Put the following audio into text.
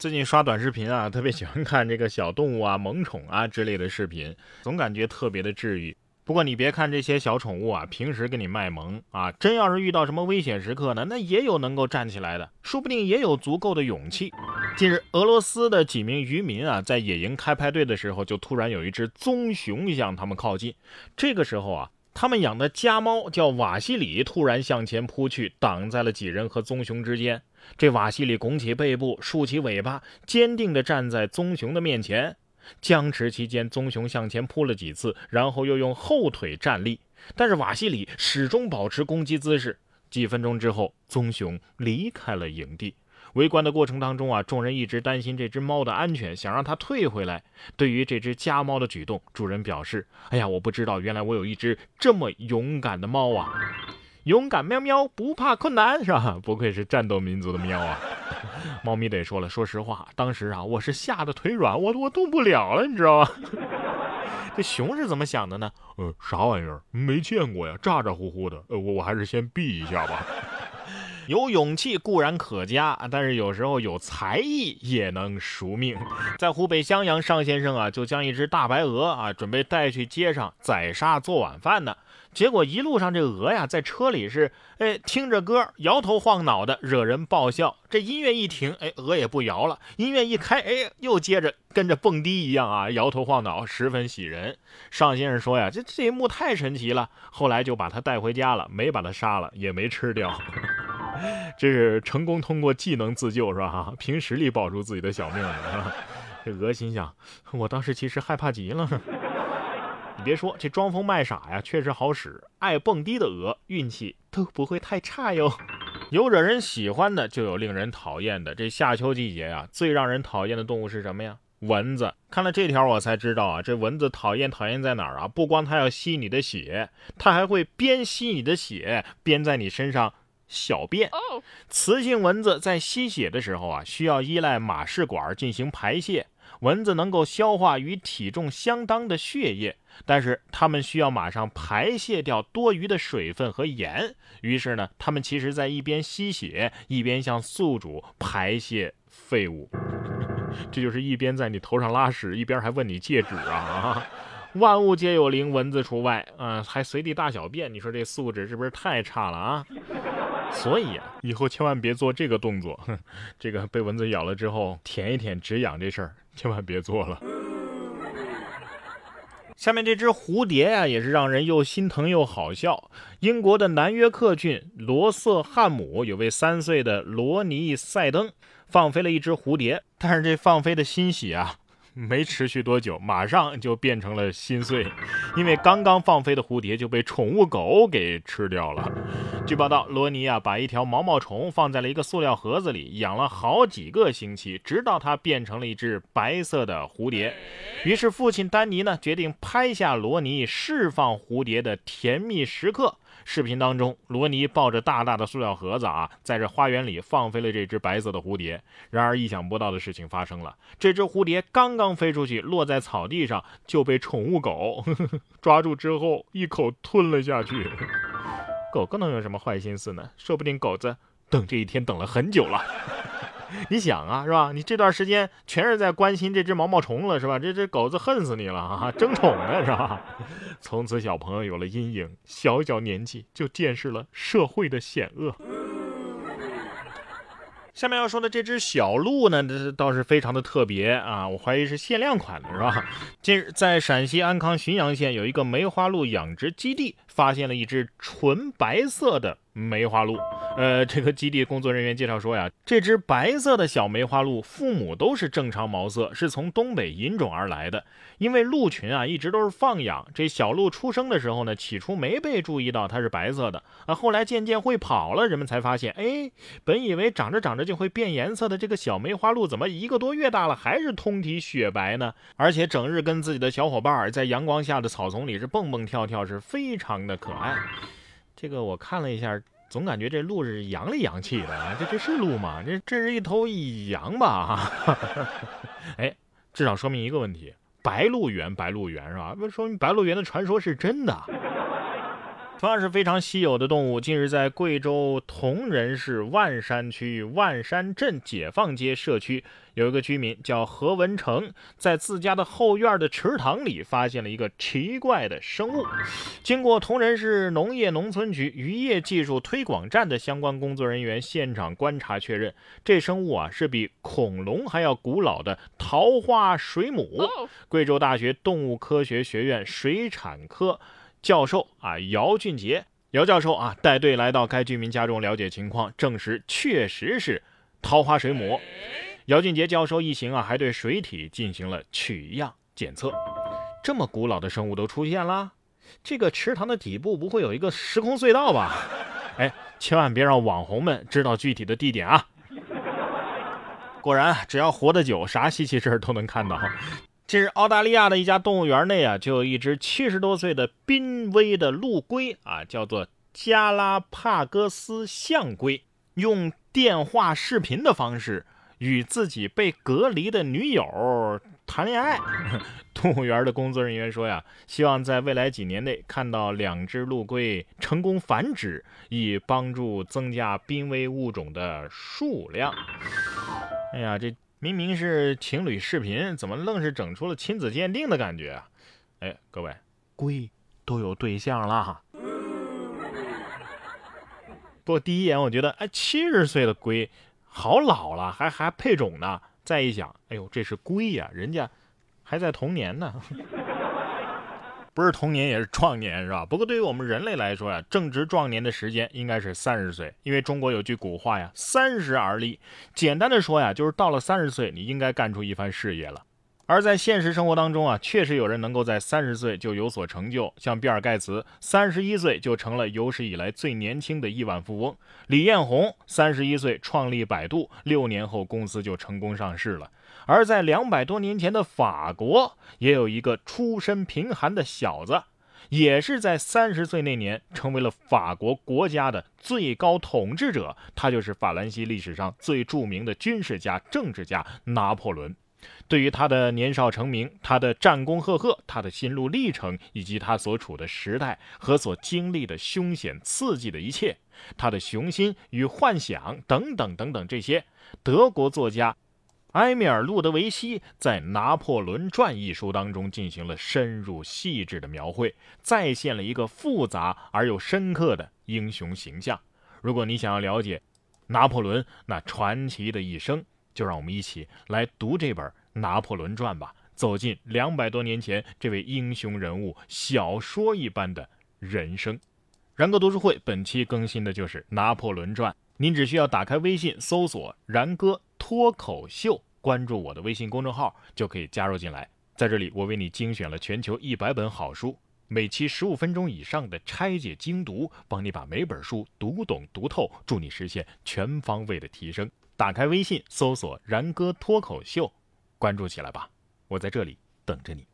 最近刷短视频啊，特别喜欢看这个小动物啊、萌宠啊之类的视频，总感觉特别的治愈。不过你别看这些小宠物啊，平时给你卖萌啊，真要是遇到什么危险时刻呢，那也有能够站起来的，说不定也有足够的勇气。近日，俄罗斯的几名渔民啊，在野营开派对的时候，就突然有一只棕熊向他们靠近。这个时候啊。他们养的家猫叫瓦西里，突然向前扑去，挡在了几人和棕熊之间。这瓦西里拱起背部，竖起尾巴，坚定地站在棕熊的面前。僵持期间，棕熊向前扑了几次，然后又用后腿站立，但是瓦西里始终保持攻击姿势。几分钟之后，棕熊离开了营地。围观的过程当中啊，众人一直担心这只猫的安全，想让它退回来。对于这只家猫的举动，主人表示：“哎呀，我不知道，原来我有一只这么勇敢的猫啊！勇敢喵喵，不怕困难，是吧？不愧是战斗民族的喵啊！” 猫咪得说了，说实话，当时啊，我是吓得腿软，我我动不了了，你知道吗？这熊是怎么想的呢？呃，啥玩意儿？没见过呀，咋咋呼呼的。呃，我我还是先避一下吧。有勇气固然可嘉，但是有时候有才艺也能赎命。在湖北襄阳，尚先生啊，就将一只大白鹅啊，准备带去街上宰杀做晚饭呢。结果一路上这鹅呀，在车里是哎听着歌，摇头晃脑的，惹人爆笑。这音乐一停，哎，鹅也不摇了；音乐一开，哎，又接着跟着蹦迪一样啊，摇头晃脑，十分喜人。尚先生说呀，这这一幕太神奇了，后来就把它带回家了，没把它杀了，也没吃掉。这是成功通过技能自救是吧？凭实力保住自己的小命了。这鹅心想，我当时其实害怕极了。你别说，这装疯卖傻呀，确实好使。爱蹦迪的鹅，运气都不会太差哟。有惹人喜欢的，就有令人讨厌的。这夏秋季节啊，最让人讨厌的动物是什么呀？蚊子。看了这条，我才知道啊，这蚊子讨厌讨厌在哪儿啊？不光它要吸你的血，它还会边吸你的血，边在你身上。小便，雌性蚊子在吸血的时候啊，需要依赖马氏管进行排泄。蚊子能够消化与体重相当的血液，但是它们需要马上排泄掉多余的水分和盐。于是呢，它们其实在一边吸血，一边向宿主排泄废物。这就是一边在你头上拉屎，一边还问你借纸啊！万物皆有灵，蚊子除外啊，还随地大小便。你说这素质是不是太差了啊？所以啊，以后千万别做这个动作。这个被蚊子咬了之后舔一舔止痒这事儿，千万别做了。下面这只蝴蝶呀，也是让人又心疼又好笑。英国的南约克郡罗瑟汉姆有位三岁的罗尼塞登放飞了一只蝴蝶，但是这放飞的欣喜啊。没持续多久，马上就变成了心碎，因为刚刚放飞的蝴蝶就被宠物狗给吃掉了。据报道，罗尼啊把一条毛毛虫放在了一个塑料盒子里，养了好几个星期，直到它变成了一只白色的蝴蝶。于是父亲丹尼呢决定拍下罗尼释放蝴蝶的甜蜜时刻。视频当中，罗尼抱着大大的塑料盒子啊，在这花园里放飞了这只白色的蝴蝶。然而，意想不到的事情发生了，这只蝴蝶刚刚飞出去，落在草地上，就被宠物狗 抓住之后一口吞了下去。狗狗能有什么坏心思呢？说不定狗子等这一天等了很久了。你想啊，是吧？你这段时间全是在关心这只毛毛虫了，是吧？这只狗子恨死你了啊，争宠呢，是吧？从此小朋友有了阴影，小小年纪就见识了社会的险恶。下面要说的这只小鹿呢，这倒是非常的特别啊，我怀疑是限量款的，是吧？近日在陕西安康旬阳县有一个梅花鹿养殖基地，发现了一只纯白色的。梅花鹿，呃，这个基地工作人员介绍说呀，这只白色的小梅花鹿父母都是正常毛色，是从东北引种而来的。因为鹿群啊一直都是放养，这小鹿出生的时候呢，起初没被注意到它是白色的啊，后来渐渐会跑了，人们才发现，哎，本以为长着长着就会变颜色的这个小梅花鹿，怎么一个多月大了还是通体雪白呢？而且整日跟自己的小伙伴在阳光下的草丛里是蹦蹦跳跳，是非常的可爱。这个我看了一下，总感觉这鹿是阳里阳气的啊！这这是鹿吗？这这是一头羊吧？哎，至少说明一个问题：白鹿原，白鹿原是吧？不说明白鹿原的传说是真的。同样是非常稀有的动物。近日，在贵州铜仁市万山区万山镇解放街社区，有一个居民叫何文成，在自家的后院的池塘里发现了一个奇怪的生物。经过铜仁市农业农村局渔业技术推广站的相关工作人员现场观察确认，这生物啊是比恐龙还要古老的桃花水母。贵州大学动物科学学院水产科。教授啊，姚俊杰，姚教授啊，带队来到该居民家中了解情况，证实确实是桃花水母。姚俊杰教授一行啊，还对水体进行了取样检测。这么古老的生物都出现了，这个池塘的底部不会有一个时空隧道吧？哎，千万别让网红们知道具体的地点啊！果然，只要活得久，啥稀奇事儿都能看到。近日，澳大利亚的一家动物园内啊，就有一只七十多岁的濒危的陆龟啊，叫做加拉帕戈斯象龟，用电话视频的方式与自己被隔离的女友谈恋爱。动物园的工作人员说呀，希望在未来几年内看到两只陆龟成功繁殖，以帮助增加濒危物种的数量。哎呀，这。明明是情侣视频，怎么愣是整出了亲子鉴定的感觉啊？哎，各位，龟都有对象了。不过第一眼我觉得，哎，七十岁的龟好老了，还还配种呢。再一想，哎呦，这是龟呀，人家还在童年呢。不是童年也是壮年，是吧？不过对于我们人类来说呀，正值壮年的时间应该是三十岁，因为中国有句古话呀，“三十而立”。简单的说呀，就是到了三十岁，你应该干出一番事业了。而在现实生活当中啊，确实有人能够在三十岁就有所成就，像比尔盖茨，三十一岁就成了有史以来最年轻的亿万富翁；李彦宏三十一岁创立百度，六年后公司就成功上市了。而在两百多年前的法国，也有一个出身贫寒的小子，也是在三十岁那年成为了法国国家的最高统治者。他就是法兰西历史上最著名的军事家、政治家拿破仑。对于他的年少成名、他的战功赫赫、他的心路历程，以及他所处的时代和所经历的凶险刺激的一切，他的雄心与幻想等等等等，这些德国作家。埃米尔·路德维希在《拿破仑传》一书当中进行了深入细致的描绘，再现了一个复杂而又深刻的英雄形象。如果你想要了解拿破仑那传奇的一生，就让我们一起来读这本《拿破仑传》吧，走进两百多年前这位英雄人物小说一般的人生。然哥读书会本期更新的就是《拿破仑传》，您只需要打开微信搜索“然哥”。脱口秀，关注我的微信公众号就可以加入进来。在这里，我为你精选了全球一百本好书，每期十五分钟以上的拆解精读，帮你把每本书读懂读透，助你实现全方位的提升。打开微信，搜索“然哥脱口秀”，关注起来吧，我在这里等着你。